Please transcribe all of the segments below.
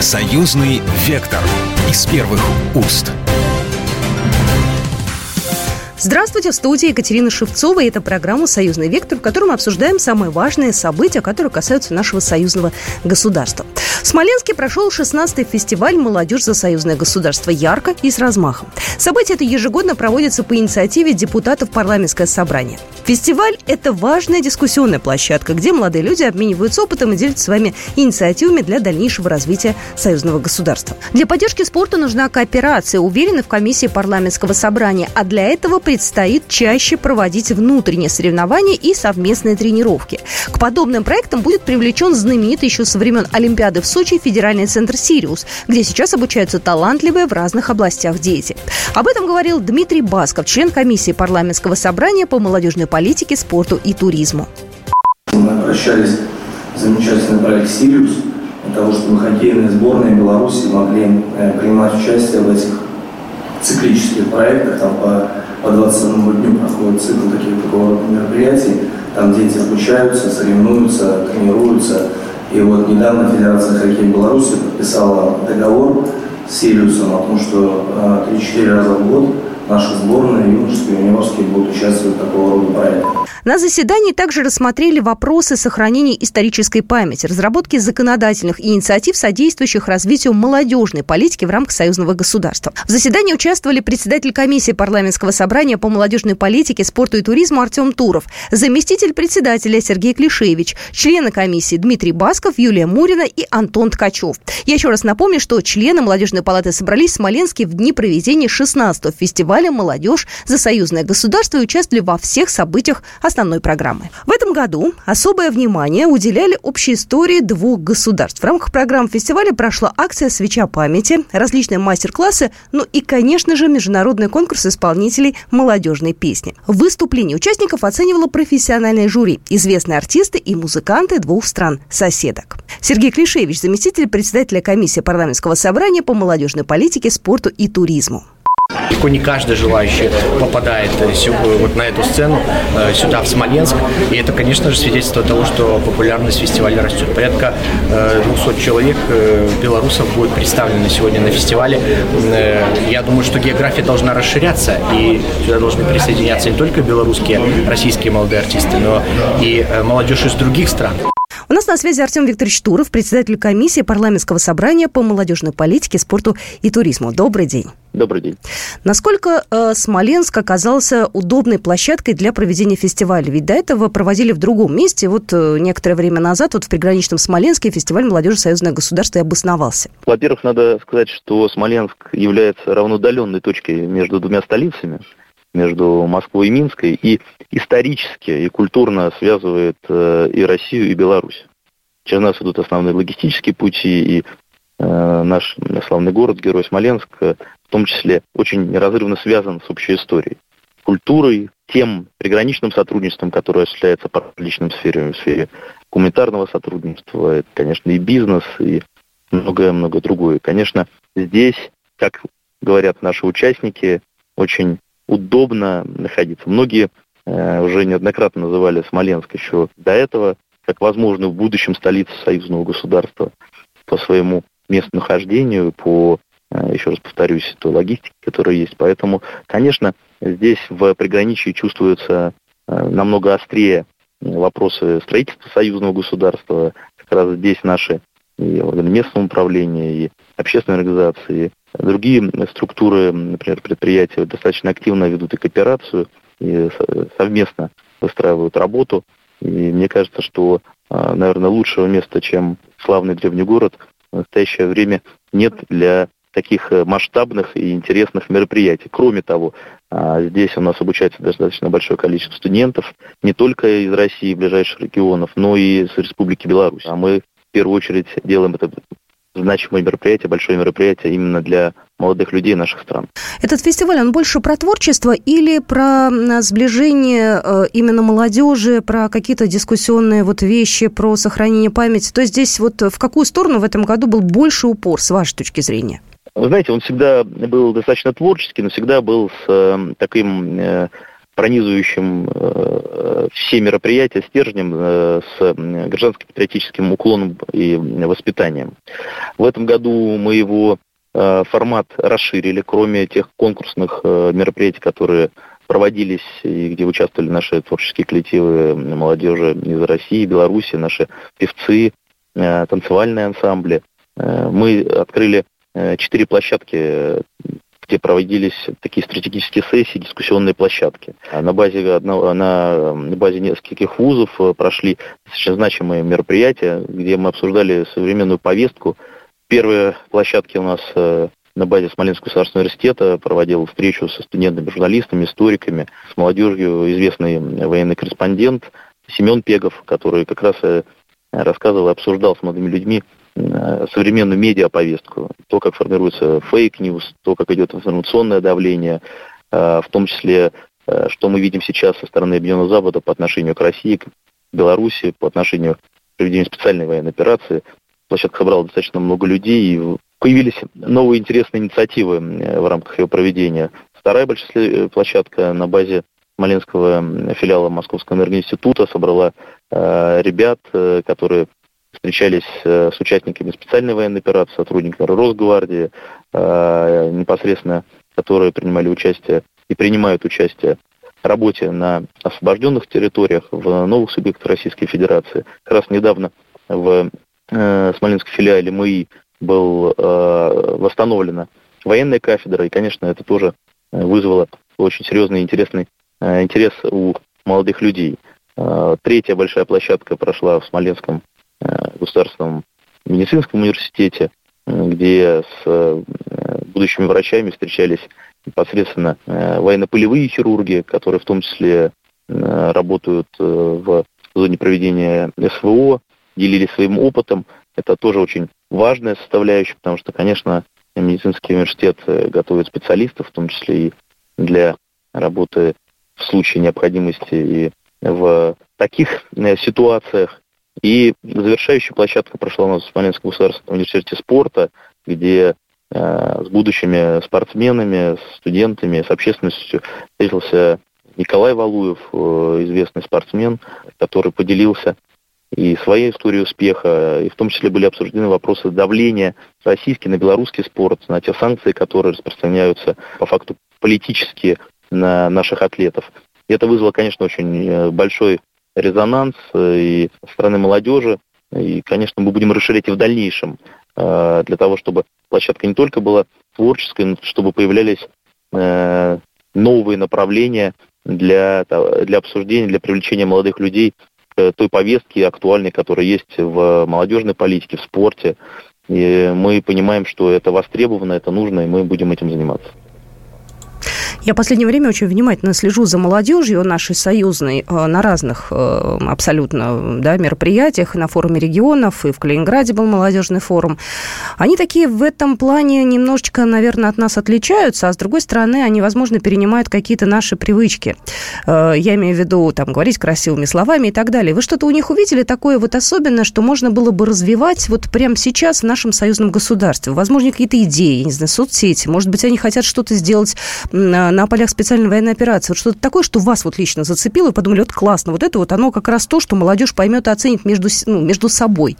Союзный вектор из первых уст. Здравствуйте, в студии Екатерина Шевцова. И это программа «Союзный вектор», в которой мы обсуждаем самые важные события, которые касаются нашего союзного государства. В Смоленске прошел 16-й фестиваль «Молодежь за союзное государство» ярко и с размахом. Событие это ежегодно проводится по инициативе депутатов парламентское собрание. Фестиваль – это важная дискуссионная площадка, где молодые люди обмениваются опытом и делятся своими инициативами для дальнейшего развития союзного государства. Для поддержки спорта нужна кооперация, уверены в комиссии парламентского собрания, а для этого предстоит чаще проводить внутренние соревнования и совместные тренировки. К подобным проектам будет привлечен знаменитый еще со времен Олимпиады в Сочи федеральный центр «Сириус», где сейчас обучаются талантливые в разных областях дети. Об этом говорил Дмитрий Басков, член комиссии парламентского собрания по молодежной политике, спорту и туризму. Мы обращались в замечательный проект «Сириус», для того, чтобы хоккейные сборные Беларуси могли э, принимать участие в этих циклических проектах, там по по 21 дню проходит цикл таких такого мероприятий. Там дети обучаются, соревнуются, тренируются. И вот недавно Федерация хоккея Беларуси подписала договор с Сириусом о том, что 3-4 э, раза в год наши сборные, юношеские и юниорские будут участвовать в такого рода проектах. На заседании также рассмотрели вопросы сохранения исторической памяти, разработки законодательных инициатив, содействующих развитию молодежной политики в рамках союзного государства. В заседании участвовали председатель комиссии парламентского собрания по молодежной политике, спорту и туризму Артем Туров, заместитель председателя Сергей Клишевич, члены комиссии Дмитрий Басков, Юлия Мурина и Антон Ткачев. Я еще раз напомню, что члены молодежной палаты собрались в Смоленске в дни проведения 16-го фестиваля «Молодежь за союзное государство» и участвовали во всех событиях основной программы. В этом году особое внимание уделяли общей истории двух государств. В рамках программы фестиваля прошла акция «Свеча памяти», различные мастер-классы, ну и, конечно же, международный конкурс исполнителей молодежной песни. Выступление участников оценивало профессиональное жюри, известные артисты и музыканты двух стран-соседок. Сергей Клишевич, заместитель председателя комиссии парламентского собрания по молодежной политике, спорту и туризму. Далеко не каждый желающий попадает э, э, вот на эту сцену, э, сюда, в Смоленск. И это, конечно же, свидетельство того, что популярность фестиваля растет. Порядка 200 человек белорусов будет представлены сегодня на фестивале. Я думаю, что география должна расширяться, и сюда должны присоединяться не только белорусские, российские молодые артисты, но и молодежь из других стран. У нас на связи Артем Викторович Туров, председатель комиссии парламентского собрания по молодежной политике, спорту и туризму. Добрый день. Добрый день. Насколько э, Смоленск оказался удобной площадкой для проведения фестиваля? Ведь до этого проводили в другом месте. Вот э, некоторое время назад вот в приграничном Смоленске фестиваль молодежи союзное государство и обосновался. Во-первых, надо сказать, что Смоленск является равноудаленной точкой между двумя столицами между Москвой и Минской, и исторически и культурно связывает э, и Россию, и Беларусь. Через нас идут основные логистические пути, и э, наш славный город, герой Смоленск, в том числе очень неразрывно связан с общей историей, культурой, тем приграничным сотрудничеством, которое осуществляется по различным сферам, в сфере гуманитарного сотрудничества, это, конечно, и бизнес, и многое-многое другое. Конечно, здесь, как говорят наши участники, очень удобно находиться. Многие э, уже неоднократно называли Смоленск еще до этого как возможную в будущем столицу союзного государства по своему местонахождению, по, э, еще раз повторюсь, той логистике, которая есть. Поэтому, конечно, здесь в приграничии чувствуются э, намного острее вопросы строительства союзного государства. Как раз здесь наши и органы местного управления, и общественные организации, Другие структуры, например, предприятия достаточно активно ведут и кооперацию, и совместно выстраивают работу. И мне кажется, что, а, наверное, лучшего места, чем славный древний город, в настоящее время нет для таких э, масштабных и интересных мероприятий. Кроме того, а, здесь у нас обучается достаточно большое количество студентов, не только из России и ближайших регионов, но и из Республики Беларусь. А мы в первую очередь делаем это значимое мероприятие, большое мероприятие именно для молодых людей наших стран. Этот фестиваль, он больше про творчество или про сближение э, именно молодежи, про какие-то дискуссионные вот вещи, про сохранение памяти? То есть здесь вот в какую сторону в этом году был больше упор, с вашей точки зрения? Вы знаете, он всегда был достаточно творческий, но всегда был с э, таким э, пронизывающим э, все мероприятия стержнем э, с гражданско-патриотическим уклоном и воспитанием. В этом году мы его формат расширили, кроме тех конкурсных мероприятий, которые проводились и где участвовали наши творческие коллективы молодежи из России, Беларуси, наши певцы, танцевальные ансамбли. Мы открыли четыре площадки где проводились такие стратегические сессии, дискуссионные площадки. На базе, одного, на базе нескольких вузов э, прошли достаточно значимые мероприятия, где мы обсуждали современную повестку. Первые площадки у нас э, на базе Смоленского государственного университета проводил встречу со студентами, журналистами, историками, с молодежью, известный военный корреспондент Семен Пегов, который как раз э, рассказывал и обсуждал с молодыми людьми современную медиаповестку, то, как формируется fake news, то, как идет информационное давление, э, в том числе, э, что мы видим сейчас со стороны Объединенного Запада по отношению к России, к Беларуси, по отношению к проведению специальной военной операции. Площадка собрала достаточно много людей, и появились новые интересные инициативы в рамках ее проведения. Вторая большая площадка на базе Смоленского филиала Московского энергоинститута собрала э, ребят, э, которые встречались э, с участниками специальной военной операции, сотрудниками Росгвардии, э, непосредственно, которые принимали участие и принимают участие в работе на освобожденных территориях, в новых субъектах Российской Федерации. Как раз недавно в э, Смоленском филиале МИИ был восстановлена военная кафедра, и, конечно, это тоже вызвало очень серьезный интересный интерес у молодых людей. Третья большая площадка прошла в Смоленском государственном медицинском университете, э, где с э, будущими врачами встречались непосредственно военно-полевые хирурги, которые в том числе работают в зоне проведения СВО, делились своим опытом. Это тоже очень важная составляющая, потому что, конечно, медицинский университет готовит специалистов, в том числе и для работы в случае необходимости и в таких ситуациях, и завершающая площадка прошла у нас в Смоленском государственном университете спорта, где э, с будущими спортсменами, студентами, с общественностью встретился Николай Валуев, э, известный спортсмен, который поделился и своей историей успеха, и в том числе были обсуждены вопросы давления российский на белорусский спорт, на те санкции, которые распространяются по факту политически на наших атлетов. И это вызвало, конечно, очень э, большой резонанс э, и со стороны молодежи. И, конечно, мы будем расширять и в дальнейшем э, для того, чтобы площадка не только была творческой, но чтобы появлялись э, новые направления для, для обсуждения, для привлечения молодых людей к той повестке актуальной, которая есть в молодежной политике, в спорте. И мы понимаем, что это востребовано, это нужно, и мы будем этим заниматься. Я в последнее время очень внимательно слежу за молодежью нашей союзной э, на разных э, абсолютно да, мероприятиях, на форуме регионов, и в Калининграде был молодежный форум. Они такие в этом плане немножечко, наверное, от нас отличаются, а с другой стороны, они, возможно, перенимают какие-то наши привычки. Э, я имею в виду, там, говорить красивыми словами и так далее. Вы что-то у них увидели такое вот особенное, что можно было бы развивать вот прямо сейчас в нашем союзном государстве? Возможно, какие-то идеи, не знаю, соцсети. Может быть, они хотят что-то сделать на полях специальной военной операции. Вот что-то такое, что вас вот лично зацепило, и подумали, вот классно, вот это вот оно как раз то, что молодежь поймет и оценит между, ну, между собой.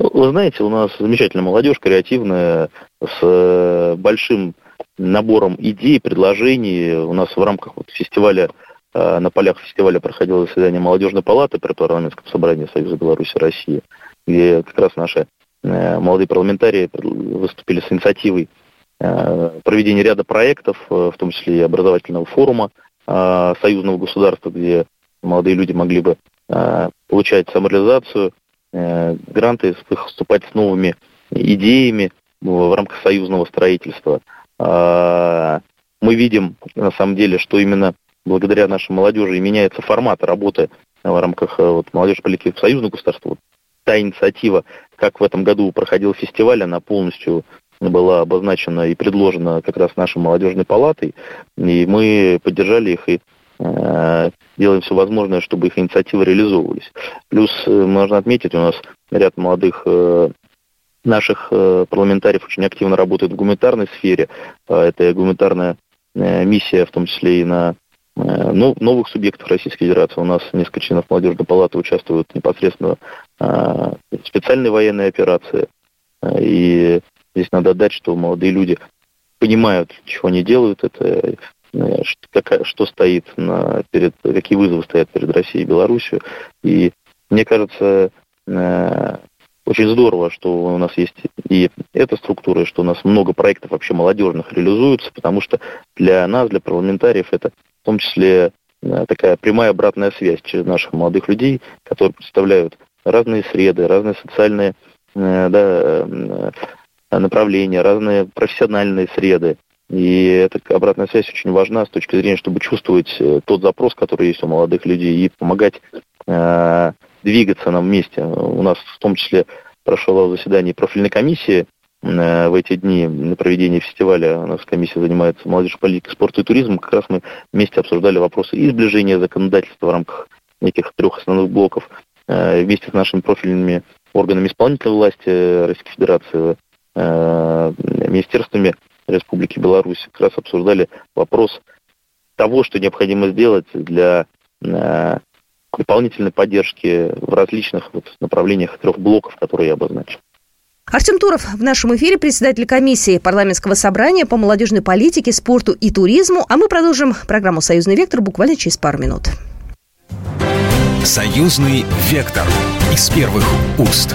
Ну, вы знаете, у нас замечательная молодежь, креативная, с э, большим набором идей, предложений. У нас в рамках вот фестиваля, э, на полях фестиваля проходило заседание молодежной палаты при парламентском собрании Союза Беларуси и России, где как раз наши э, молодые парламентарии выступили с инициативой проведение ряда проектов, э, в том числе и образовательного форума э, союзного государства, где молодые люди могли бы получать самореализацию, гранты, выступать с новыми идеями в рамках союзного строительства. Мы видим, на самом деле, что именно благодаря нашей молодежи меняется формат работы в рамках вот, молодежи политики союзного государства. Вот та инициатива, как в этом году проходил фестиваль, она полностью была обозначена и предложена как раз нашей молодежной палатой, и мы поддержали их и э, делаем все возможное, чтобы их инициативы реализовывались. Плюс э, можно отметить, у нас ряд молодых э, наших парламентариев очень активно работают в гуманитарной сфере. Э, это гуманитарная миссия, в том числе и на э, новых субъектов Российской Федерации. У нас несколько членов молодежной палаты участвуют непосредственно э, в специальной военной операции. И здесь надо отдать, что молодые люди понимают, чего они делают, это что, что стоит на, перед, какие вызовы стоят перед Россией и Беларусью. И мне кажется, очень здорово, что у нас есть и эта структура, и что у нас много проектов вообще молодежных реализуются, потому что для нас, для парламентариев, это в том числе э, такая прямая обратная связь через наших молодых людей, которые представляют разные среды, разные социальные э, да, э, направления, разные профессиональные среды. И эта обратная связь очень важна с точки зрения, чтобы чувствовать тот запрос, который есть у молодых людей, и помогать двигаться нам вместе. У нас в том числе прошло заседание профильной комиссии э, в эти дни на проведение фестиваля. У нас комиссия занимается молодежью, политикой, спорта и туризмом. Как раз мы вместе обсуждали вопросы и сближения законодательства в рамках этих трех основных блоков э, вместе с нашими профильными органами исполнительной власти Российской Федерации, э, министерствами Республики Беларусь, как раз обсуждали вопрос того, что необходимо сделать для дополнительной поддержки в различных вот направлениях трех блоков, которые я обозначил. Артем Туров в нашем эфире, председатель комиссии парламентского собрания по молодежной политике, спорту и туризму. А мы продолжим программу «Союзный вектор» буквально через пару минут. «Союзный вектор» из первых уст.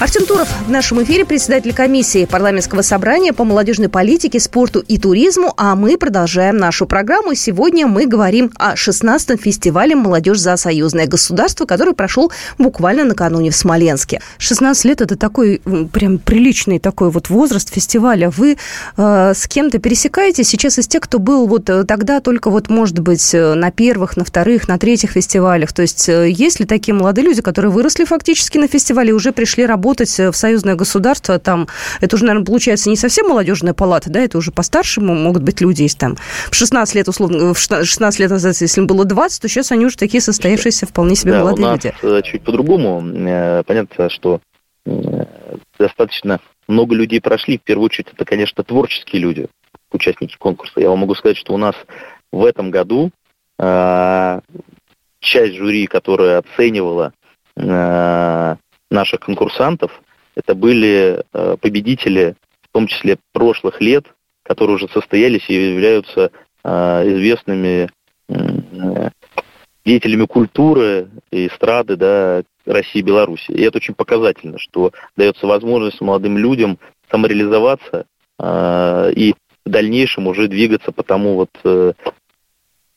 Артем Туров в нашем эфире, председатель комиссии парламентского собрания по молодежной политике, спорту и туризму, а мы продолжаем нашу программу. Сегодня мы говорим о 16-м фестивале «Молодежь за союзное государство», который прошел буквально накануне в Смоленске. 16 лет – это такой прям приличный такой вот возраст фестиваля. Вы э, с кем-то пересекаетесь сейчас из тех, кто был вот э, тогда только вот, может быть, э, на первых, на вторых, на третьих фестивалях? То есть э, есть ли такие молодые люди, которые выросли фактически на фестивале и уже пришли работать работать э, в союзное государство, там, это уже, наверное, получается не совсем молодежная палата, да, это уже постарше могут быть люди, есть там в 16 лет, условно, в 16 лет назад, если им было 20, то сейчас они уже такие состоявшиеся вполне себе да, молодые у нас люди. Э, чуть по-другому. Э, понятно, что достаточно много людей прошли. В первую очередь, это, конечно, творческие люди, участники конкурса. Я вам могу сказать, что у нас в этом году часть жюри, которая оценивала наших конкурсантов, это были э, победители, в том числе прошлых лет, которые уже состоялись и являются э, известными деятелями культуры и эстрады да, России и Беларуси. И это очень показательно, что дается возможность молодым людям самореализоваться э, и в дальнейшем уже двигаться по тому вот э,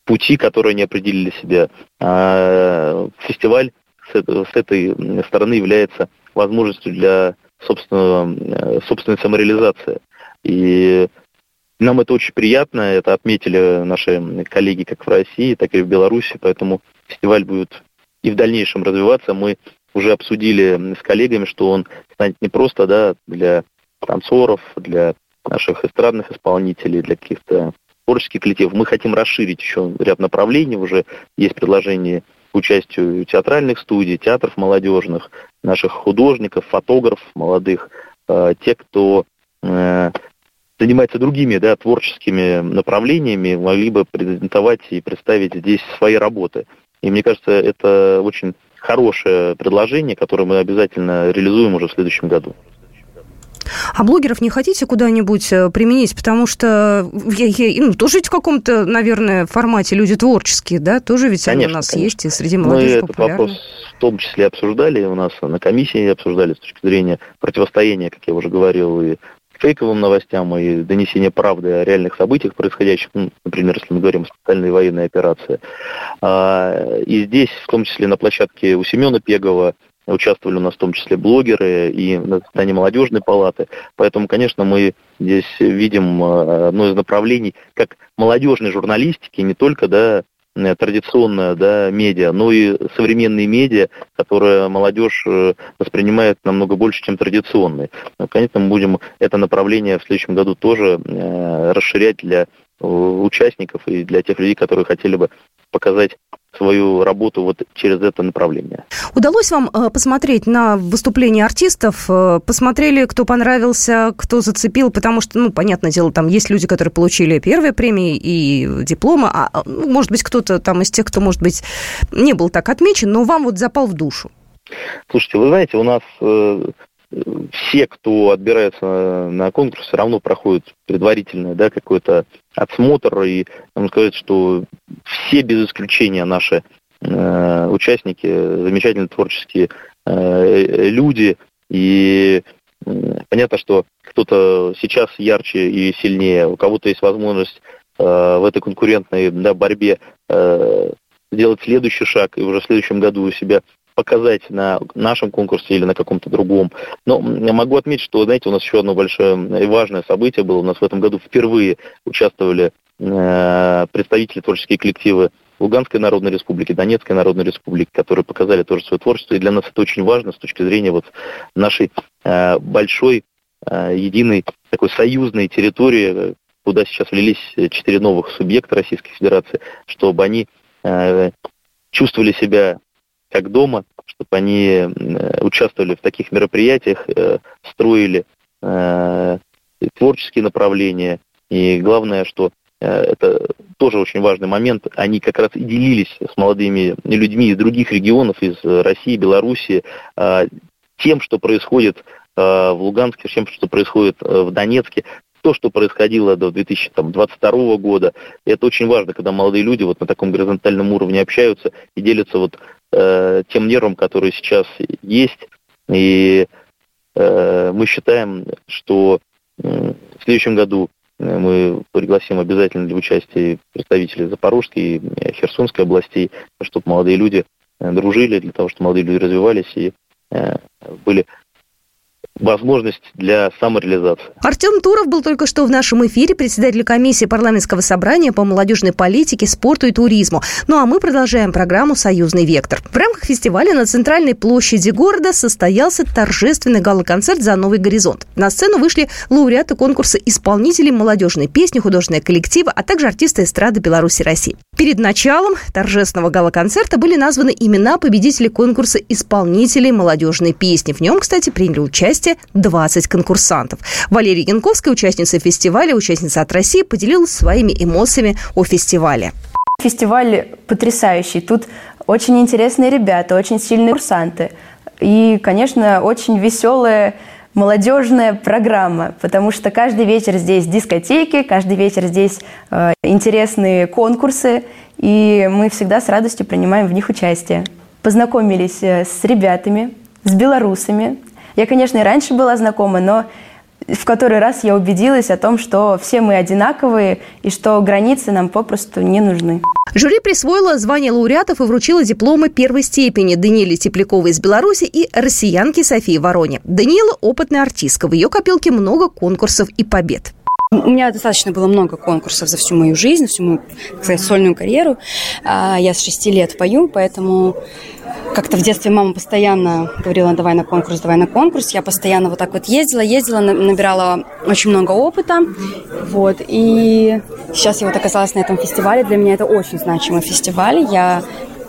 пути, которые они определили себе. А фестиваль с этой стороны является возможностью для собственного, э, собственной самореализации. И нам это очень приятно, это отметили наши коллеги как в России, так и в Беларуси, поэтому фестиваль будет и в дальнейшем развиваться. Мы уже обсудили с коллегами, что он станет не просто да, для танцоров, для наших эстрадных исполнителей, для каких-то творческих коллективов. Мы хотим расширить еще ряд направлений, уже есть предложение участию театральных студий, театров молодежных, наших художников, фотографов молодых, э, те, кто э, занимается другими да, творческими направлениями, могли бы презентовать и представить здесь свои работы. И мне кажется, это очень хорошее предложение, которое мы обязательно реализуем уже в следующем году. А блогеров не хотите куда-нибудь э, применить? Потому что я, я, ну, тоже ведь в каком-то, наверное, формате люди творческие, да? Тоже ведь конечно, они у нас конечно. есть и среди молодежи Мы популярны. этот вопрос в том числе обсуждали у нас на комиссии, обсуждали с точки зрения противостояния, как я уже говорил, и фейковым новостям и донесения правды о реальных событиях, происходящих, ну, например, если мы говорим о специальной военной операции. А, и здесь, в том числе на площадке у Семена Пегова, Участвовали у нас в том числе блогеры и на заседании молодежной палаты. Поэтому, конечно, мы здесь видим э, одно из направлений как молодежной журналистики, не только да, э, традиционная да, медиа, но и современные медиа, которые молодежь э, воспринимает намного больше, чем традиционные. Но, конечно, мы будем это направление в следующем году тоже расширять для участников и для тех людей, которые хотели бы показать свою работу вот через это направление. Удалось вам э, посмотреть на выступления артистов? Э, посмотрели, кто понравился, кто зацепил? Потому что, ну, понятное дело, там есть люди, которые получили первые премии и дипломы, а, а ну, может быть, кто-то там из тех, кто, может быть, не был так отмечен, но вам вот запал в душу. Слушайте, вы знаете, у нас э, все, кто отбирается на конкурс, все равно проходят предварительный да, какой-то отсмотр. И можно сказать, что все без исключения наши э, участники, замечательные творческие э, люди. И э, понятно, что кто-то сейчас ярче и сильнее, у кого-то есть возможность э, в этой конкурентной да, борьбе э, сделать следующий шаг и уже в следующем году у себя показать на нашем конкурсе или на каком-то другом. Но могу отметить, что, знаете, у нас еще одно большое и важное событие было. У нас в этом году впервые участвовали э, представители творческие коллективы Луганской Народной Республики, Донецкой Народной Республики, которые показали тоже свое творчество. И для нас это очень важно с точки зрения вот нашей э, большой, э, единой такой союзной территории, куда сейчас влились четыре новых субъекта Российской Федерации, чтобы они чувствовали себя как дома, чтобы они э, участвовали в таких мероприятиях, э, строили э, творческие направления. И главное, что это тоже очень важный момент, они как раз и делились с молодыми людьми из других регионов, из России, Белоруссии, тем, что происходит в Луганске, тем, что происходит в Донецке, то, что происходило до 2022 года. И это очень важно, когда молодые люди вот на таком горизонтальном уровне общаются и делятся вот э, тем нервом, который сейчас есть. И э, мы считаем, что э, в следующем году э, мы пригласим обязательно для участия представителей Запорожской и э, Херсонской областей, чтобы молодые люди э, дружили, для того, чтобы молодые люди развивались и были возможность для самореализации. Артем Туров был только что в нашем эфире, председатель комиссии парламентского собрания по молодежной политике, спорту и туризму. Ну а мы продолжаем программу «Союзный вектор». В рамках фестиваля на центральной площади города состоялся торжественный гала-концерт «За новый горизонт». На сцену вышли лауреаты конкурса исполнителей молодежной песни, художественные коллективы, а также артисты эстрады Беларуси России. Перед началом торжественного гала-концерта были названы имена победителей конкурса исполнителей молодежной песни. В нем, кстати, приняли участие участие 20 конкурсантов. Валерия Янковская, участница фестиваля, участница от России, поделилась своими эмоциями о фестивале. Фестиваль потрясающий. Тут очень интересные ребята, очень сильные курсанты. И, конечно, очень веселая молодежная программа, потому что каждый вечер здесь дискотеки, каждый вечер здесь э, интересные конкурсы, и мы всегда с радостью принимаем в них участие. Познакомились э, с ребятами, с белорусами, я, конечно, и раньше была знакома, но в который раз я убедилась о том, что все мы одинаковые и что границы нам попросту не нужны. Жюри присвоило звание лауреатов и вручило дипломы первой степени Даниэле Тепляковой из Беларуси и россиянке Софии Вороне. Даниэла – опытная артистка. В ее копилке много конкурсов и побед. У меня достаточно было много конкурсов за всю мою жизнь, всю мою, так сказать, сольную карьеру. А, я с шести лет пою, поэтому как-то в детстве мама постоянно говорила, давай на конкурс, давай на конкурс. Я постоянно вот так вот ездила, ездила, набирала очень много опыта. Вот. И сейчас я вот оказалась на этом фестивале. Для меня это очень значимый фестиваль. Я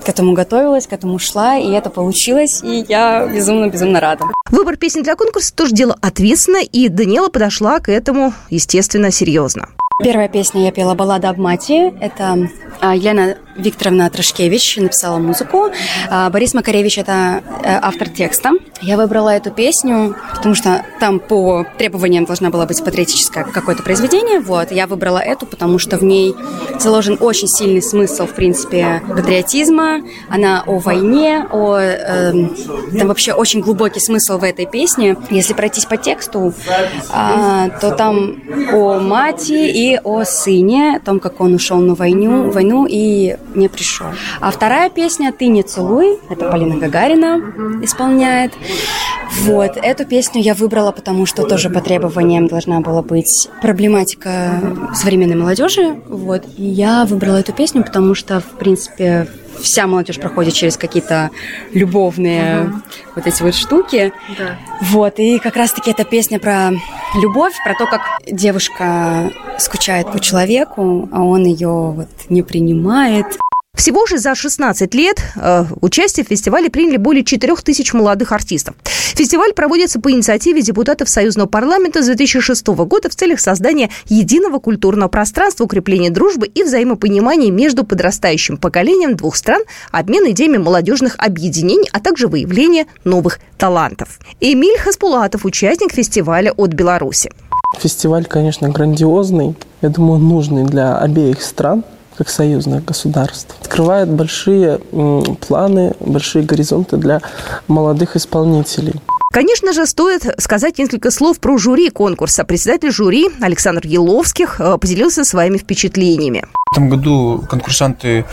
к этому готовилась, к этому шла, и это получилось, и я безумно-безумно рада. Выбор песен для конкурса тоже дело ответственно, и Даниэла подошла к этому, естественно, серьезно. Первая песня я пела «Баллада об мати». Это Елена Викторовна Трошкевич написала музыку. А, Борис Макаревич – это э, автор текста. Я выбрала эту песню, потому что там по требованиям должна была быть патриотическое какое-то произведение. Вот. Я выбрала эту, потому что в ней заложен очень сильный смысл, в принципе, патриотизма. Она о войне, о... Э, там вообще очень глубокий смысл в этой песне. Если пройтись по тексту, э, то там о мати и о сыне, о том, как он ушел на войну, войну и не пришел. А вторая песня «Ты не целуй», это Полина Гагарина исполняет. Вот, эту песню я выбрала, потому что тоже по требованиям должна была быть проблематика современной молодежи. Вот, и я выбрала эту песню, потому что, в принципе, вся молодежь проходит через какие-то любовные uh-huh. вот эти вот штуки. Да. Вот, и как раз-таки эта песня про любовь, про то, как девушка скучает по человеку, а он ее вот не принимает. Всего же за 16 лет э, участие в фестивале приняли более 4 тысяч молодых артистов. Фестиваль проводится по инициативе депутатов Союзного парламента с 2006 года в целях создания единого культурного пространства, укрепления дружбы и взаимопонимания между подрастающим поколением двух стран, обмен идеями молодежных объединений, а также выявление новых талантов. Эмиль Хаспулатов, участник фестиваля от Беларуси. Фестиваль, конечно, грандиозный. Я думаю, нужный для обеих стран как союзных государств. Открывает большие планы, большие горизонты для молодых исполнителей. Конечно же, стоит сказать несколько слов про жюри конкурса. Председатель жюри Александр Еловских э, поделился своими впечатлениями. В этом году конкурсанты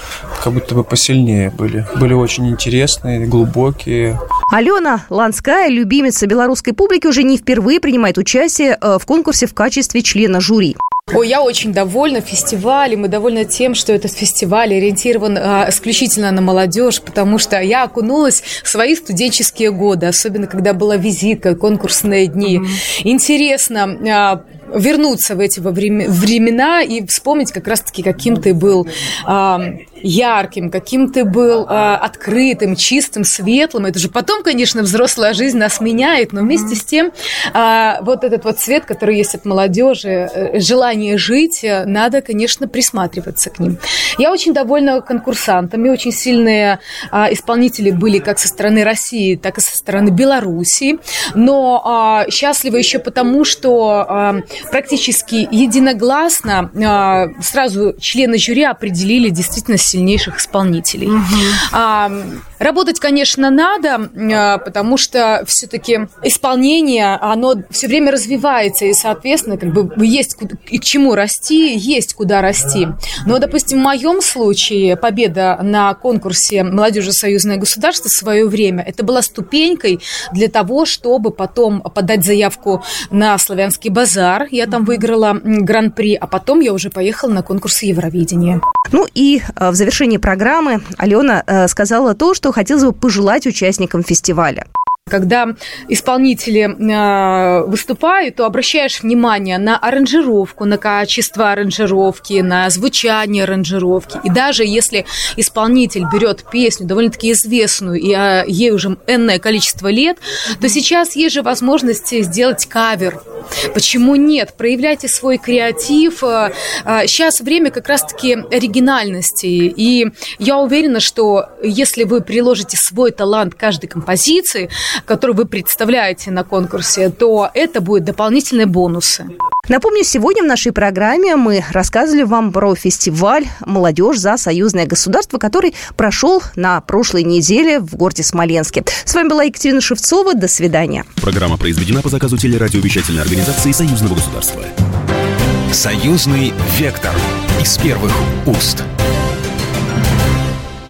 как будто бы посильнее были. Были очень интересные, глубокие. Алена Ланская, любимица белорусской публики, уже не впервые принимает участие э, в конкурсе в качестве члена жюри. Ой, я очень довольна фестивалем и довольна тем, что этот фестиваль ориентирован а, исключительно на молодежь, потому что я окунулась в свои студенческие годы, особенно когда была визитка, конкурсные дни. Mm-hmm. Интересно а, вернуться в эти времена и вспомнить как раз-таки, каким ты был а, ярким, каким ты был а, открытым, чистым, светлым. Это же потом, конечно, взрослая жизнь нас меняет, но вместе с тем а, вот этот вот цвет, который есть от молодежи, э, желание жить, э, надо, конечно, присматриваться к ним. Я очень довольна конкурсантами, очень сильные а, исполнители были как со стороны России, так и со стороны Белоруссии, но а, счастлива еще потому, что а, практически единогласно а, сразу члены жюри определили действительно сильнейших исполнителей. Угу. А, работать, конечно, надо, а, потому что все-таки исполнение, оно все время развивается, и, соответственно, как бы есть к, к чему расти, есть куда расти. Но, допустим, в моем случае победа на конкурсе «Молодежи союзное государство» в свое время, это была ступенькой для того, чтобы потом подать заявку на славянский базар. Я там выиграла гран-при, а потом я уже поехала на конкурсы Евровидения. Ну и в завершении программы Алена э, сказала то, что хотелось бы пожелать участникам фестиваля. Когда исполнители э, выступают, то обращаешь внимание на аранжировку, на качество аранжировки, на звучание аранжировки. И даже если исполнитель берет песню довольно-таки известную, и э, ей уже энное количество лет, то сейчас есть же возможность сделать кавер. Почему нет? Проявляйте свой креатив. Сейчас время как раз-таки оригинальности. И я уверена, что если вы приложите свой талант к каждой композиции, которую вы представляете на конкурсе, то это будет дополнительные бонусы. Напомню, сегодня в нашей программе мы рассказывали вам про фестиваль «Молодежь за союзное государство», который прошел на прошлой неделе в городе Смоленске. С вами была Екатерина Шевцова. До свидания. Программа произведена по заказу телерадиовещательной организации Союзного государства. Союзный вектор из первых уст.